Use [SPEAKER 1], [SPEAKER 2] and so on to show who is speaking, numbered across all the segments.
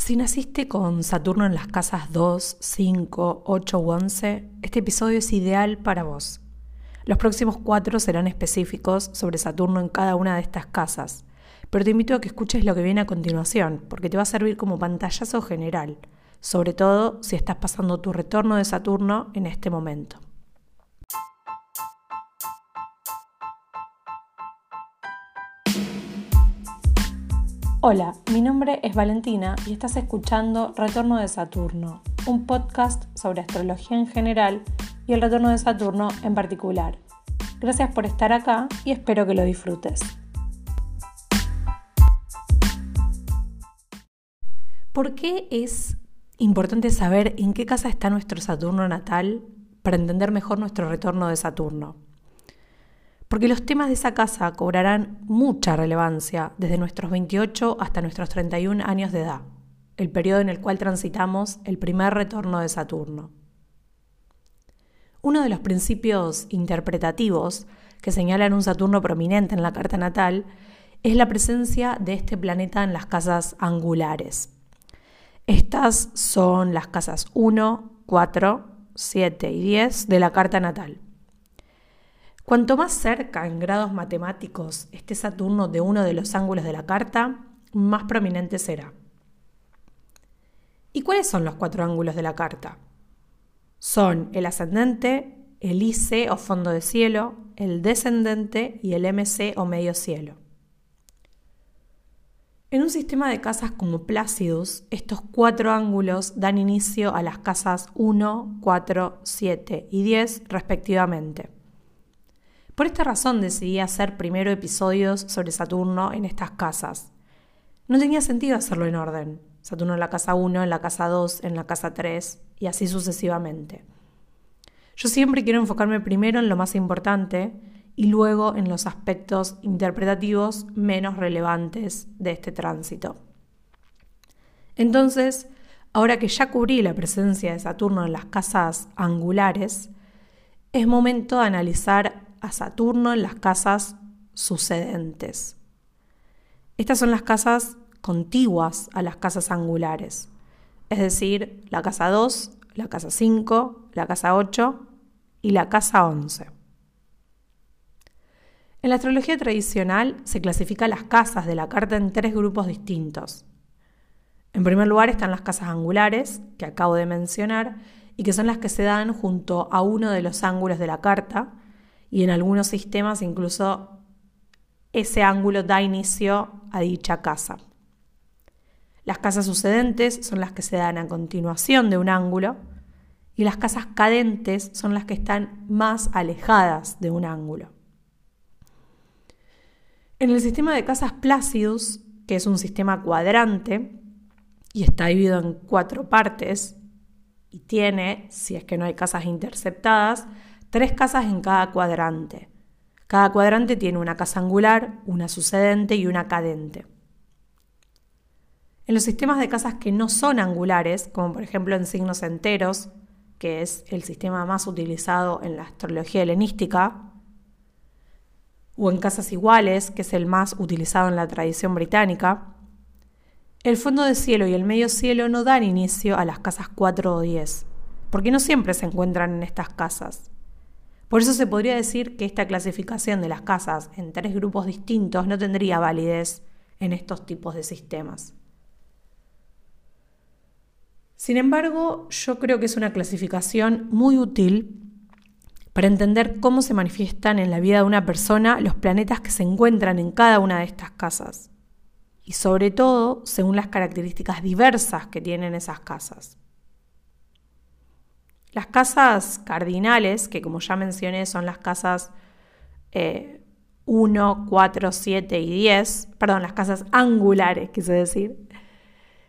[SPEAKER 1] Si naciste con Saturno en las casas 2, 5, 8 u 11, este episodio es ideal para vos. Los próximos cuatro serán específicos sobre Saturno en cada una de estas casas, pero te invito a que escuches lo que viene a continuación, porque te va a servir como pantallazo general, sobre todo si estás pasando tu retorno de Saturno en este momento. Hola, mi nombre es Valentina y estás escuchando Retorno de Saturno, un podcast sobre astrología en general y el retorno de Saturno en particular. Gracias por estar acá y espero que lo disfrutes. ¿Por qué es importante saber en qué casa está nuestro Saturno natal para entender mejor nuestro retorno de Saturno? Porque los temas de esa casa cobrarán mucha relevancia desde nuestros 28 hasta nuestros 31 años de edad, el periodo en el cual transitamos el primer retorno de Saturno. Uno de los principios interpretativos que señalan un Saturno prominente en la carta natal es la presencia de este planeta en las casas angulares. Estas son las casas 1, 4, 7 y 10 de la carta natal. Cuanto más cerca en grados matemáticos esté Saturno de uno de los ángulos de la carta, más prominente será. ¿Y cuáles son los cuatro ángulos de la carta? Son el ascendente, el IC o fondo de cielo, el descendente y el MC o medio cielo. En un sistema de casas como Placidus, estos cuatro ángulos dan inicio a las casas 1, 4, 7 y 10 respectivamente. Por esta razón decidí hacer primero episodios sobre Saturno en estas casas. No tenía sentido hacerlo en orden. Saturno en la casa 1, en la casa 2, en la casa 3 y así sucesivamente. Yo siempre quiero enfocarme primero en lo más importante y luego en los aspectos interpretativos menos relevantes de este tránsito. Entonces, ahora que ya cubrí la presencia de Saturno en las casas angulares, es momento de analizar a Saturno en las casas sucedentes. Estas son las casas contiguas a las casas angulares, es decir, la casa 2, la casa 5, la casa 8 y la casa 11. En la astrología tradicional se clasifica las casas de la carta en tres grupos distintos. En primer lugar están las casas angulares, que acabo de mencionar, y que son las que se dan junto a uno de los ángulos de la carta, y en algunos sistemas incluso ese ángulo da inicio a dicha casa. Las casas sucedentes son las que se dan a continuación de un ángulo y las casas cadentes son las que están más alejadas de un ángulo. En el sistema de casas Placidus, que es un sistema cuadrante y está dividido en cuatro partes y tiene, si es que no hay casas interceptadas, tres casas en cada cuadrante. Cada cuadrante tiene una casa angular, una sucedente y una cadente. En los sistemas de casas que no son angulares, como por ejemplo en signos enteros, que es el sistema más utilizado en la astrología helenística, o en casas iguales, que es el más utilizado en la tradición británica, el fondo de cielo y el medio cielo no dan inicio a las casas 4 o 10, porque no siempre se encuentran en estas casas. Por eso se podría decir que esta clasificación de las casas en tres grupos distintos no tendría validez en estos tipos de sistemas. Sin embargo, yo creo que es una clasificación muy útil para entender cómo se manifiestan en la vida de una persona los planetas que se encuentran en cada una de estas casas, y sobre todo según las características diversas que tienen esas casas. Las casas cardinales, que como ya mencioné son las casas 1, 4, 7 y 10, perdón, las casas angulares, quise decir,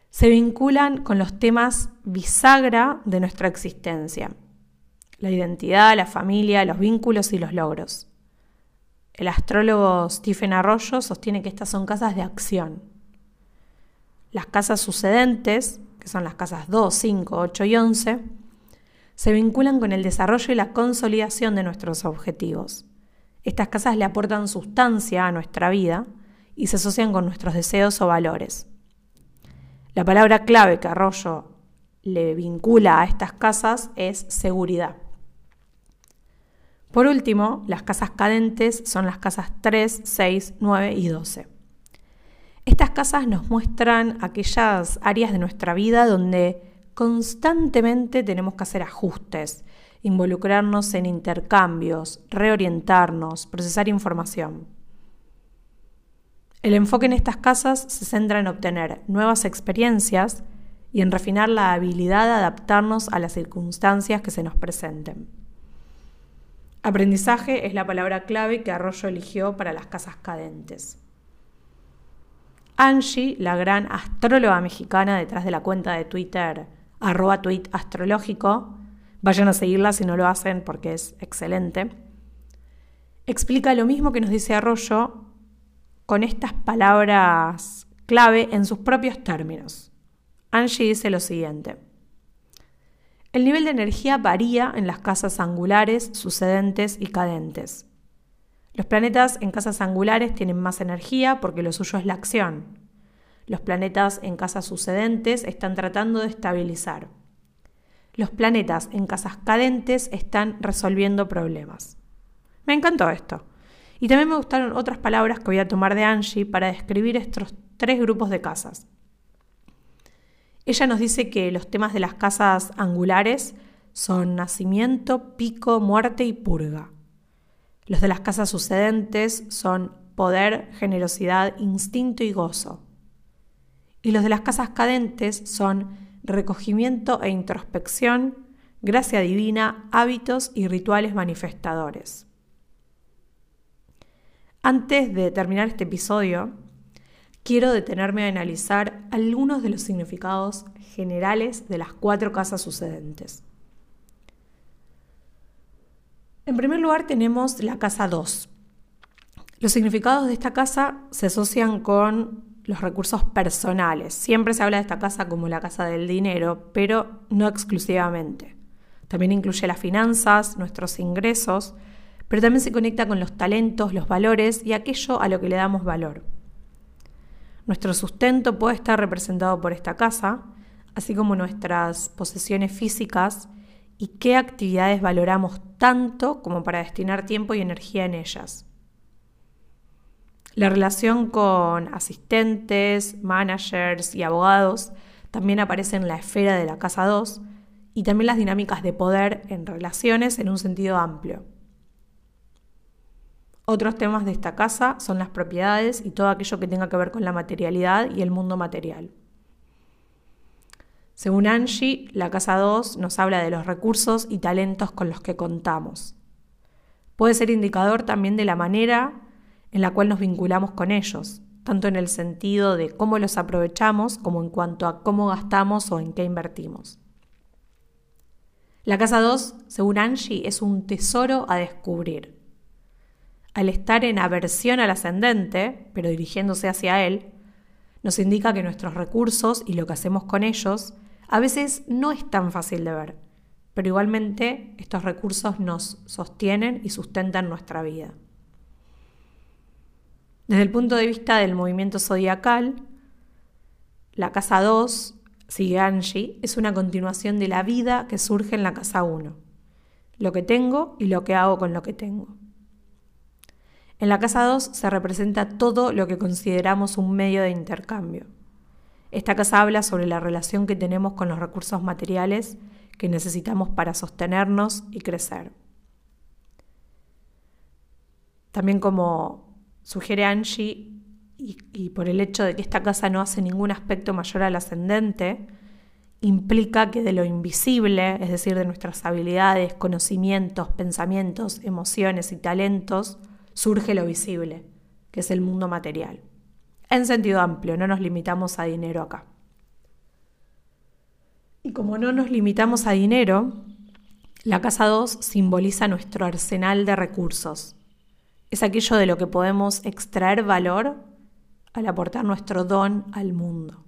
[SPEAKER 1] se vinculan con los temas bisagra de nuestra existencia. La identidad, la familia, los vínculos y los logros. El astrólogo Stephen Arroyo sostiene que estas son casas de acción. Las casas sucedentes, que son las casas 2, 5, 8 y 11, se vinculan con el desarrollo y la consolidación de nuestros objetivos. Estas casas le aportan sustancia a nuestra vida y se asocian con nuestros deseos o valores. La palabra clave que Arroyo le vincula a estas casas es seguridad. Por último, las casas cadentes son las casas 3, 6, 9 y 12. Estas casas nos muestran aquellas áreas de nuestra vida donde constantemente tenemos que hacer ajustes, involucrarnos en intercambios, reorientarnos, procesar información. El enfoque en estas casas se centra en obtener nuevas experiencias y en refinar la habilidad de adaptarnos a las circunstancias que se nos presenten. Aprendizaje es la palabra clave que Arroyo eligió para las casas cadentes. Angie, la gran astróloga mexicana detrás de la cuenta de Twitter, arroba tweet astrológico, vayan a seguirla si no lo hacen porque es excelente, explica lo mismo que nos dice Arroyo con estas palabras clave en sus propios términos. Angie dice lo siguiente. El nivel de energía varía en las casas angulares, sucedentes y cadentes. Los planetas en casas angulares tienen más energía porque lo suyo es la acción. Los planetas en casas sucedentes están tratando de estabilizar. Los planetas en casas cadentes están resolviendo problemas. Me encantó esto. Y también me gustaron otras palabras que voy a tomar de Angie para describir estos tres grupos de casas. Ella nos dice que los temas de las casas angulares son nacimiento, pico, muerte y purga. Los de las casas sucedentes son poder, generosidad, instinto y gozo. Y los de las casas cadentes son recogimiento e introspección, gracia divina, hábitos y rituales manifestadores. Antes de terminar este episodio, quiero detenerme a analizar algunos de los significados generales de las cuatro casas sucedentes. En primer lugar tenemos la casa 2. Los significados de esta casa se asocian con los recursos personales. Siempre se habla de esta casa como la casa del dinero, pero no exclusivamente. También incluye las finanzas, nuestros ingresos, pero también se conecta con los talentos, los valores y aquello a lo que le damos valor. Nuestro sustento puede estar representado por esta casa, así como nuestras posesiones físicas y qué actividades valoramos tanto como para destinar tiempo y energía en ellas. La relación con asistentes, managers y abogados también aparece en la esfera de la casa 2 y también las dinámicas de poder en relaciones en un sentido amplio. Otros temas de esta casa son las propiedades y todo aquello que tenga que ver con la materialidad y el mundo material. Según Angie, la casa 2 nos habla de los recursos y talentos con los que contamos. Puede ser indicador también de la manera en la cual nos vinculamos con ellos, tanto en el sentido de cómo los aprovechamos como en cuanto a cómo gastamos o en qué invertimos. La casa 2, según Angie, es un tesoro a descubrir al estar en aversión al ascendente, pero dirigiéndose hacia él, nos indica que nuestros recursos y lo que hacemos con ellos a veces no es tan fácil de ver, pero igualmente estos recursos nos sostienen y sustentan nuestra vida. Desde el punto de vista del movimiento zodiacal, la casa 2, sigue Angie, es una continuación de la vida que surge en la casa 1, lo que tengo y lo que hago con lo que tengo. En la casa 2 se representa todo lo que consideramos un medio de intercambio. Esta casa habla sobre la relación que tenemos con los recursos materiales que necesitamos para sostenernos y crecer. También como sugiere Angie, y, y, por el hecho de que esta casa no hace ningún aspecto mayor al ascendente, implica que de lo invisible, es decir, de nuestras habilidades, conocimientos, pensamientos, emociones y talentos, surge lo visible, que es el mundo material. En sentido amplio, no nos limitamos a dinero acá. Y como no nos limitamos a dinero, la casa 2 simboliza nuestro arsenal de recursos. Es aquello de lo que podemos extraer valor al aportar nuestro don al mundo.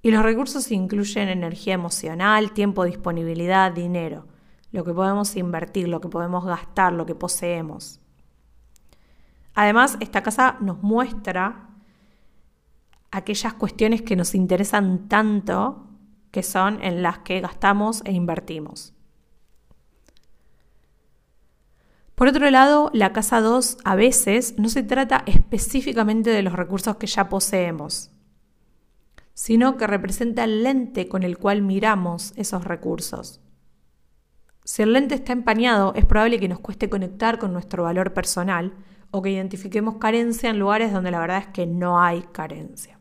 [SPEAKER 1] Y los recursos incluyen energía emocional, tiempo, disponibilidad, dinero, lo que podemos invertir, lo que podemos gastar, lo que poseemos. Además, esta casa nos muestra aquellas cuestiones que nos interesan tanto, que son en las que gastamos e invertimos. Por otro lado, la casa 2 a veces no se trata específicamente de los recursos que ya poseemos, sino que representa el lente con el cual miramos esos recursos. Si el lente está empañado, es probable que nos cueste conectar con nuestro valor personal o que identifiquemos carencia en lugares donde la verdad es que no hay carencia.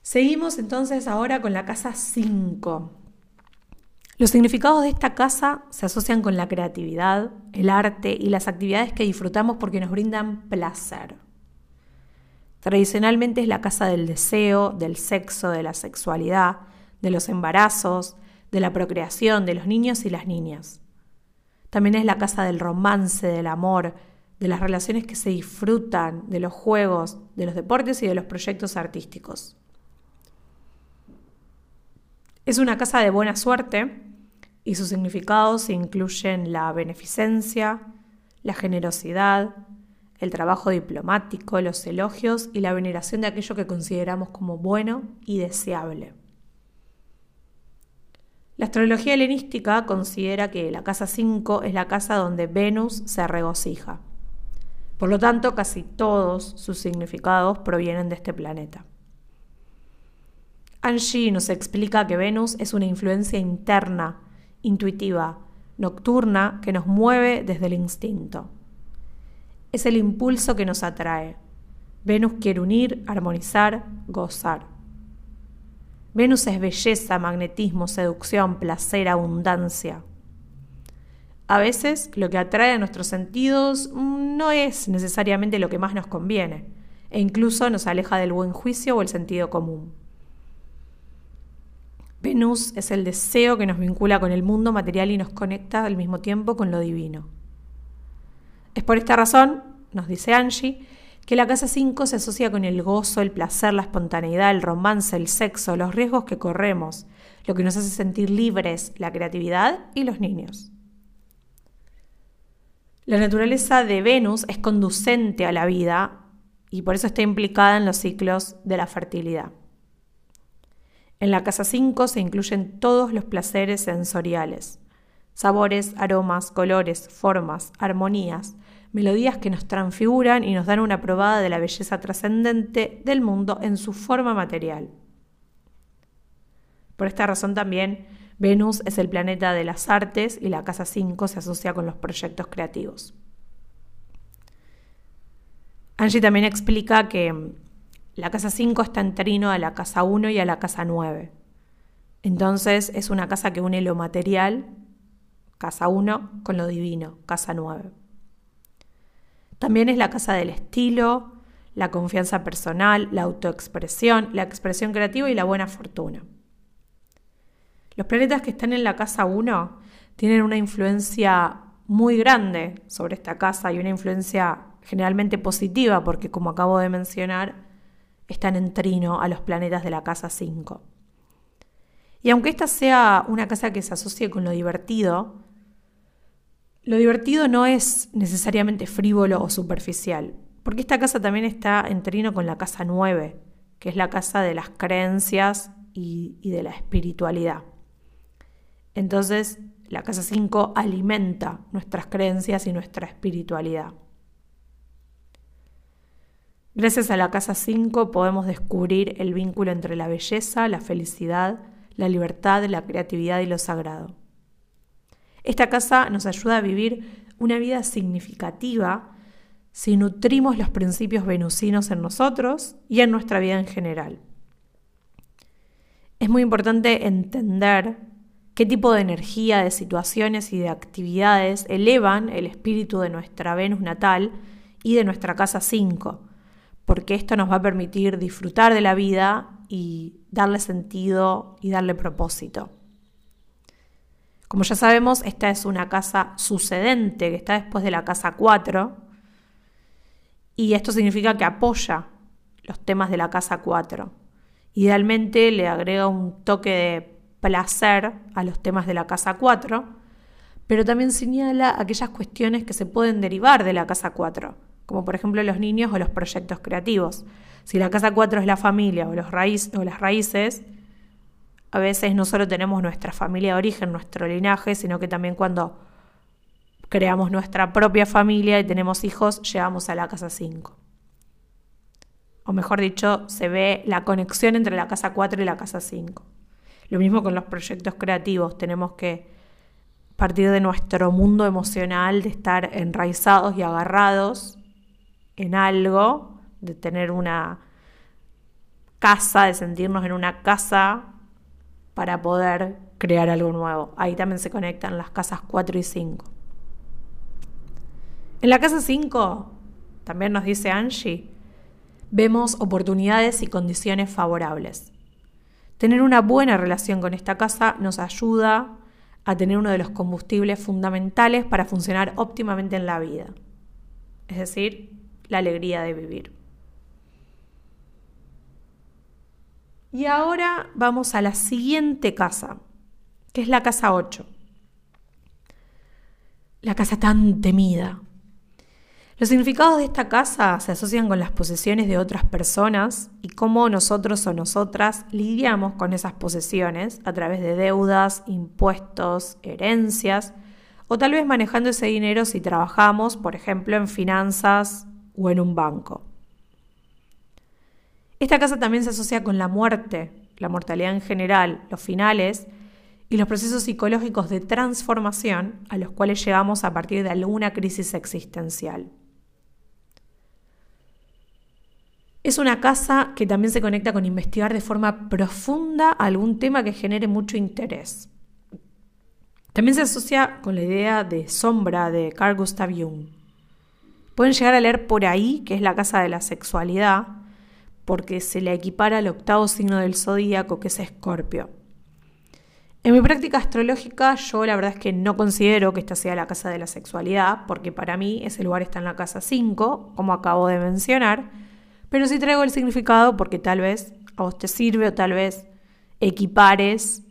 [SPEAKER 1] Seguimos entonces ahora con la casa 5. Los significados de esta casa se asocian con la creatividad, el arte y las actividades que disfrutamos porque nos brindan placer. Tradicionalmente es la casa del deseo, del sexo, de la sexualidad, de los embarazos, de la procreación, de los niños y las niñas. También es la casa del romance, del amor, de las relaciones que se disfrutan, de los juegos, de los deportes y de los proyectos artísticos. Es una casa de buena suerte y sus significados incluyen la beneficencia, la generosidad, el trabajo diplomático, los elogios y la veneración de aquello que consideramos como bueno y deseable. La astrología helenística considera que la casa 5 es la casa donde Venus se regocija. Por lo tanto, casi todos sus significados provienen de este planeta. Angie nos explica que Venus es una influencia interna intuitiva, nocturna, que nos mueve desde el instinto. Es el impulso que nos atrae. Venus quiere unir, armonizar, gozar. Venus es belleza, magnetismo, seducción, placer, abundancia. A veces lo que atrae a nuestros sentidos no es necesariamente lo que más nos conviene, e incluso nos aleja del buen juicio o el sentido común. Venus es el deseo que nos vincula con el mundo material y nos conecta al mismo tiempo con lo divino. Es por esta razón, nos dice Angie, que la casa 5 se asocia con el gozo, el placer, la espontaneidad, el romance, el sexo, los riesgos que corremos, lo que nos hace sentir libres, la creatividad y los niños. La naturaleza de Venus es conducente a la vida y por eso está implicada en los ciclos de la fertilidad. En la casa 5 se incluyen todos los placeres sensoriales, sabores, aromas, colores, formas, armonías, melodías que nos transfiguran y nos dan una probada de la belleza trascendente del mundo en su forma material. Por esta razón también Venus es el planeta de las artes y la casa 5 se asocia con los proyectos creativos. Angie también explica que la casa 5 está en trino a la casa 1 y a la casa 9. Entonces es una casa que une lo material, casa 1, con lo divino, casa 9. También es la casa del estilo, la confianza personal, la autoexpresión, la expresión creativa y la buena fortuna. Los planetas que están en la casa 1 tienen una influencia muy grande sobre esta casa y una influencia generalmente positiva porque, como acabo de mencionar, están en trino a los planetas de la casa 5. Y aunque esta sea una casa que se asocie con lo divertido, lo divertido no es necesariamente frívolo o superficial, porque esta casa también está en trino con la casa 9, que es la casa de las creencias y, de la espiritualidad. Entonces, la casa 5 alimenta nuestras creencias y nuestra espiritualidad. Gracias a la casa 5 podemos descubrir el vínculo entre la belleza, la felicidad, la libertad, la creatividad y lo sagrado. Esta casa nos ayuda a vivir una vida significativa si nutrimos los principios venusinos en nosotros y en nuestra vida en general. Es muy importante entender qué tipo de energía, de situaciones y de actividades elevan el espíritu de nuestra Venus natal y de nuestra casa 5 porque esto nos va a permitir disfrutar de la vida y darle sentido y darle propósito. Como ya sabemos, esta es una casa sucedente que está después de la casa 4 y esto significa que apoya los temas de la casa 4. Idealmente le agrega un toque de placer a los temas de la casa 4, pero también señala aquellas cuestiones que se pueden derivar de la casa 4 como por ejemplo los niños o los proyectos creativos. Si la casa 4 es la familia o, los raíz, o las raíces, a veces no solo tenemos nuestra familia de origen, nuestro linaje, sino que también cuando creamos nuestra propia familia y tenemos hijos, llegamos a la casa 5. O mejor dicho, se ve la conexión entre la casa 4 y la casa 5. Lo mismo con los proyectos creativos, tenemos que partir de nuestro mundo emocional, de estar enraizados y agarrados en algo, de tener una casa, de sentirnos en una casa para poder crear algo nuevo. Ahí también se conectan las casas 4 y 5. En la casa 5, también nos dice Angie, vemos oportunidades y condiciones favorables. Tener una buena relación con esta casa nos ayuda a tener uno de los combustibles fundamentales para funcionar óptimamente en la vida, es decir, la alegría de vivir. Y ahora vamos a la siguiente casa, que es la casa 8. La casa tan temida, los significados de esta casa se asocian con las posesiones de otras personas y cómo nosotros o nosotras lidiamos con esas posesiones a través de deudas, impuestos, herencias o tal vez manejando ese dinero si trabajamos, por ejemplo, en finanzas o en un banco. Esta casa también se asocia con la muerte, la mortalidad en general, los finales y los procesos psicológicos de transformación a los cuales llegamos a partir de alguna crisis existencial. Es una casa que también se conecta con investigar de forma profunda algún tema que genere mucho interés. También se asocia con la idea de sombra de Carl Gustav Jung. Pueden llegar a leer por ahí que es la casa de la sexualidad, porque se le equipara al octavo signo del zodíaco, que es Escorpio. En mi práctica astrológica, yo la verdad es que no considero que esta sea la casa de la sexualidad, porque para mí ese lugar está en la casa 5, como acabo de mencionar, pero sí traigo el significado porque tal vez a vos te sirve o tal vez equipares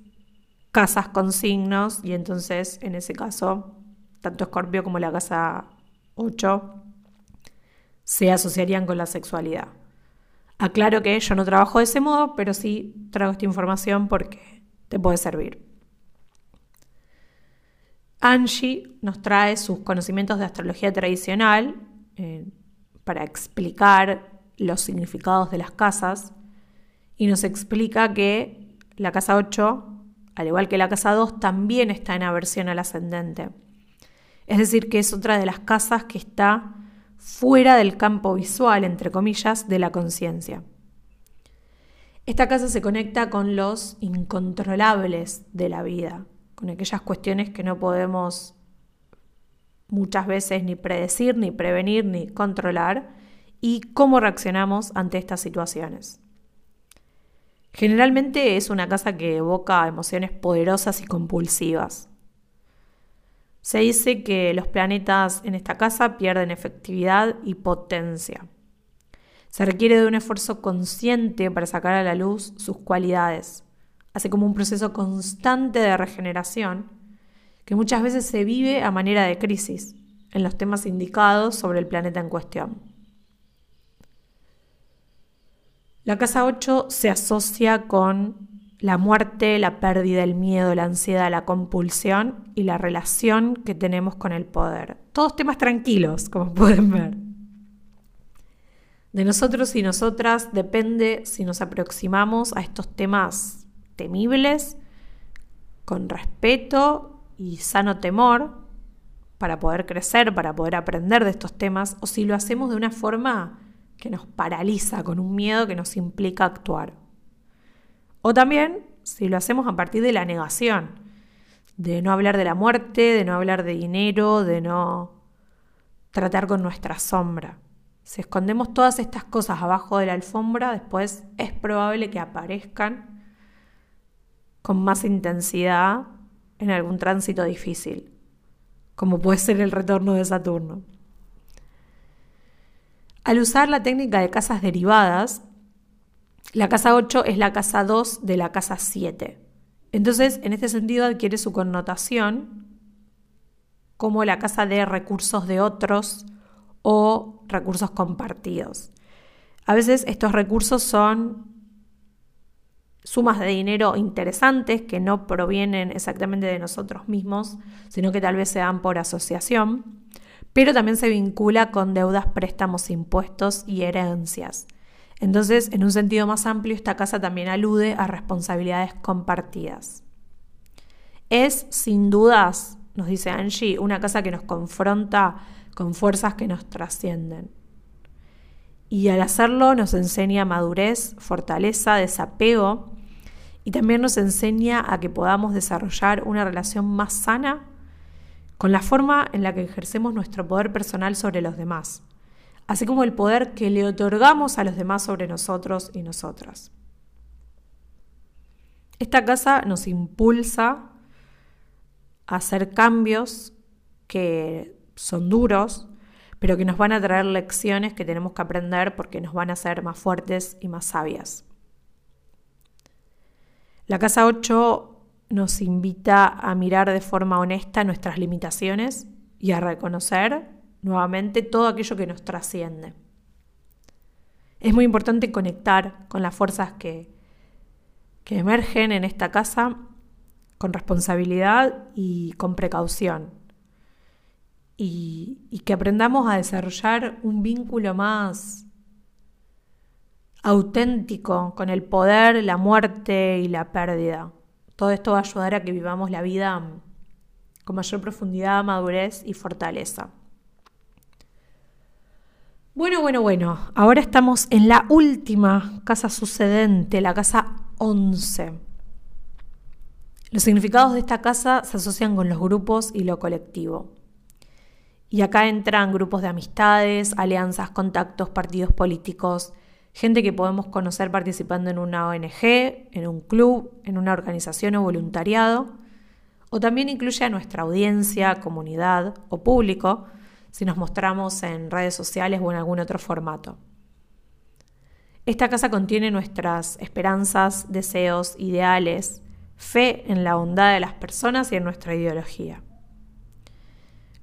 [SPEAKER 1] casas con signos y entonces en ese caso tanto Escorpio como la casa 8 se asociarían con la sexualidad. Aclaro que yo no trabajo de ese modo, pero sí traigo esta información porque te puede servir. Angie nos trae sus conocimientos de astrología tradicional eh, para explicar los significados de las casas y nos explica que la casa 8, al igual que la casa 2, también está en aversión al ascendente. Es decir, que es otra de las casas que está fuera del campo visual, entre comillas, de la conciencia. Esta casa se conecta con los incontrolables de la vida, con aquellas cuestiones que no podemos muchas veces ni predecir, ni prevenir, ni controlar, y cómo reaccionamos ante estas situaciones. Generalmente es una casa que evoca emociones poderosas y compulsivas. Se dice que los planetas en esta casa pierden efectividad y potencia. Se requiere de un esfuerzo consciente para sacar a la luz sus cualidades, así como un proceso constante de regeneración que muchas veces se vive a manera de crisis en los temas indicados sobre el planeta en cuestión. La casa 8 se asocia con la muerte, la pérdida, el miedo, la ansiedad, la compulsión y la relación que tenemos con el poder. Todos temas tranquilos, como pueden ver. De nosotros y nosotras depende si nos aproximamos a estos temas temibles con respeto y sano temor para poder crecer, para poder aprender de estos temas, o si lo hacemos de una forma que nos paraliza, con un miedo que nos implica actuar. O también si lo hacemos a partir de la negación, de no hablar de la muerte, de no hablar de dinero, de no tratar con nuestra sombra. Si escondemos todas estas cosas abajo de la alfombra, después es probable que aparezcan con más intensidad en algún tránsito difícil, como puede ser el retorno de Saturno. Al usar la técnica de casas derivadas, la casa 8 es la casa 2 de la casa 7. Entonces, en este sentido, adquiere su connotación como la casa de recursos de otros o recursos compartidos. A veces estos recursos son sumas de dinero interesantes que no provienen exactamente de nosotros mismos, sino que tal vez se dan por asociación, pero también se vincula con deudas, préstamos, impuestos y herencias. Entonces, en un sentido más amplio, esta casa también alude a responsabilidades compartidas. Es, sin dudas, nos dice Angie, una casa que nos confronta con fuerzas que nos trascienden. Y al hacerlo nos enseña madurez, fortaleza, desapego y también nos enseña a que podamos desarrollar una relación más sana con la forma en la que ejercemos nuestro poder personal sobre los demás, así como el poder que le otorgamos a los demás sobre nosotros y nosotras. Esta casa nos impulsa a hacer cambios que son duros, pero que nos van a traer lecciones que tenemos que aprender porque nos van a hacer más fuertes y más sabias. La casa 8 nos invita a mirar de forma honesta nuestras limitaciones y a reconocer nuevamente todo aquello que nos trasciende. Es muy importante conectar con las fuerzas que, que emergen en esta casa con responsabilidad y con precaución. Y, y que aprendamos a desarrollar un vínculo más auténtico con el poder, la muerte y la pérdida. Todo esto va a ayudar a que vivamos la vida con mayor profundidad, madurez y fortaleza. Bueno, bueno, bueno, ahora estamos en la última casa sucedente, la casa 11. Los significados de esta casa se asocian con los grupos y lo colectivo. Y acá entran grupos de amistades, alianzas, contactos, partidos políticos, gente que podemos conocer participando en una ONG, en un club, en una organización o voluntariado, o también incluye a nuestra audiencia, comunidad o público si nos mostramos en redes sociales o en algún otro formato. Esta casa contiene nuestras esperanzas, deseos, ideales, fe en la bondad de las personas y en nuestra ideología.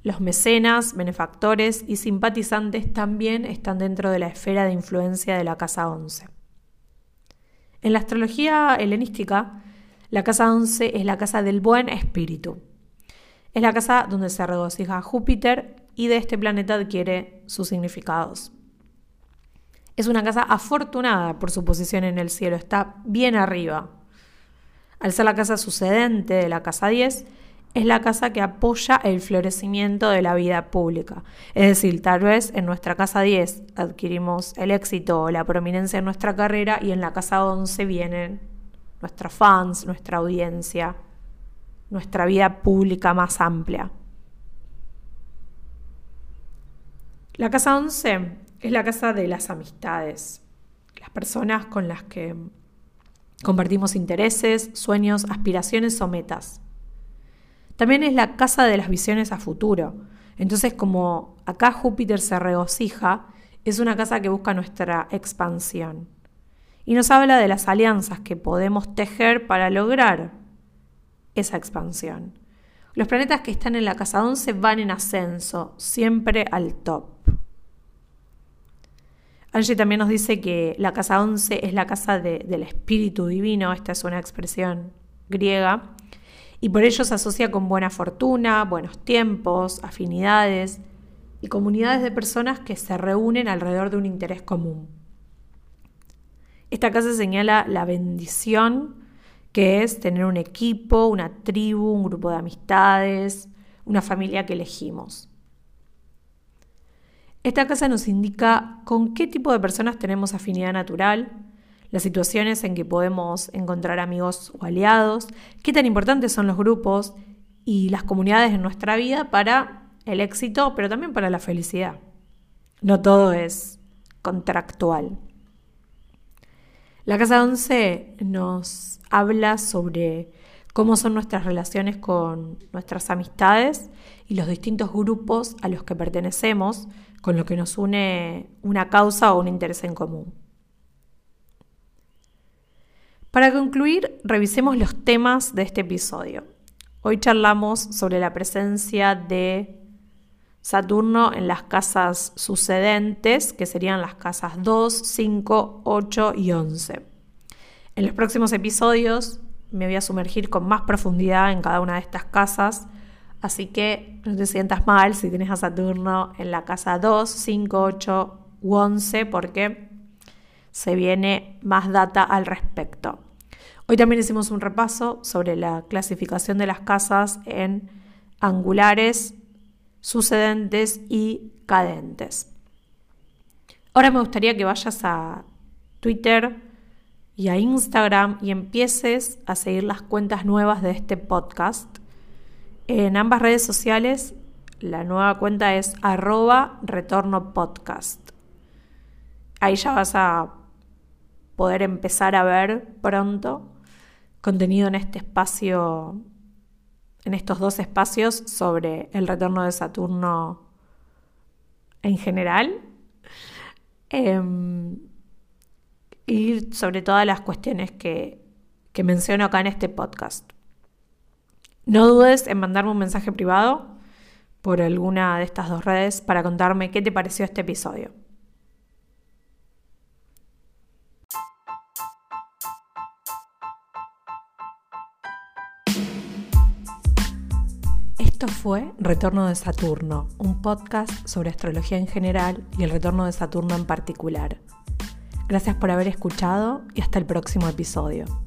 [SPEAKER 1] Los mecenas, benefactores y simpatizantes también están dentro de la esfera de influencia de la Casa 11. En la astrología helenística, la Casa 11 es la casa del buen espíritu. Es la casa donde se regocija Júpiter y de este planeta adquiere sus significados. Es una casa afortunada por su posición en el cielo, está bien arriba. Al ser la casa sucedente de la casa 10, es la casa que apoya el florecimiento de la vida pública. Es decir, tal vez en nuestra casa 10 adquirimos el éxito o la prominencia en nuestra carrera y en la casa 11 vienen nuestros fans, nuestra audiencia, nuestra vida pública más amplia. La casa 11 es la casa de las amistades, las personas con las que compartimos intereses, sueños, aspiraciones o metas. También es la casa de las visiones a futuro. Entonces, como acá Júpiter se regocija, es una casa que busca nuestra expansión. Y nos habla de las alianzas que podemos tejer para lograr esa expansión. Los planetas que están en la casa 11 van en ascenso, siempre al top. Angie también nos dice que la casa 11 es la casa del espíritu divino, esta es una expresión griega, y por ello se asocia con buena fortuna, buenos tiempos, afinidades y comunidades de personas que se reúnen alrededor de un interés común. Esta casa señala la bendición que es tener un equipo, una tribu, un grupo de amistades, una familia que elegimos. Esta casa nos indica con qué tipo de personas tenemos afinidad natural, las situaciones en que podemos encontrar amigos o aliados, qué tan importantes son los grupos y las comunidades en nuestra vida para el éxito, pero también para la felicidad. No todo es contractual. La Casa 11 nos habla sobre cómo son nuestras relaciones con nuestras amistades y los distintos grupos a los que pertenecemos, con los que nos une una causa o un interés en común. Para concluir, revisemos los temas de este episodio. Hoy charlamos sobre la presencia de Saturno en las casas sucedentes, que serían las casas 2, 5, 8 y 11. En los próximos episodios me voy a sumergir con más profundidad en cada una de estas casas, así que no te sientas mal si tienes a Saturno en la casa 2, 5, 8 u 11, porque se viene más data al respecto. Hoy también hicimos un repaso sobre la clasificación de las casas en angulares, sucedentes y cadentes. Ahora me gustaría que vayas a Twitter y a Instagram y empieces a seguir las cuentas nuevas de este podcast. En ambas redes sociales la nueva cuenta es arroba retorno podcast. Ahí ya vas a poder empezar a ver pronto contenido en este espacio en estos dos espacios sobre el retorno de Saturno en general em, y sobre todas las cuestiones que, que menciono acá en este podcast. No dudes en mandarme un mensaje privado por alguna de estas dos redes para contarme qué te pareció este episodio. Esto fue Retorno de Saturno, un podcast sobre astrología en general y el retorno de Saturno en particular. Gracias por haber escuchado y hasta el próximo episodio.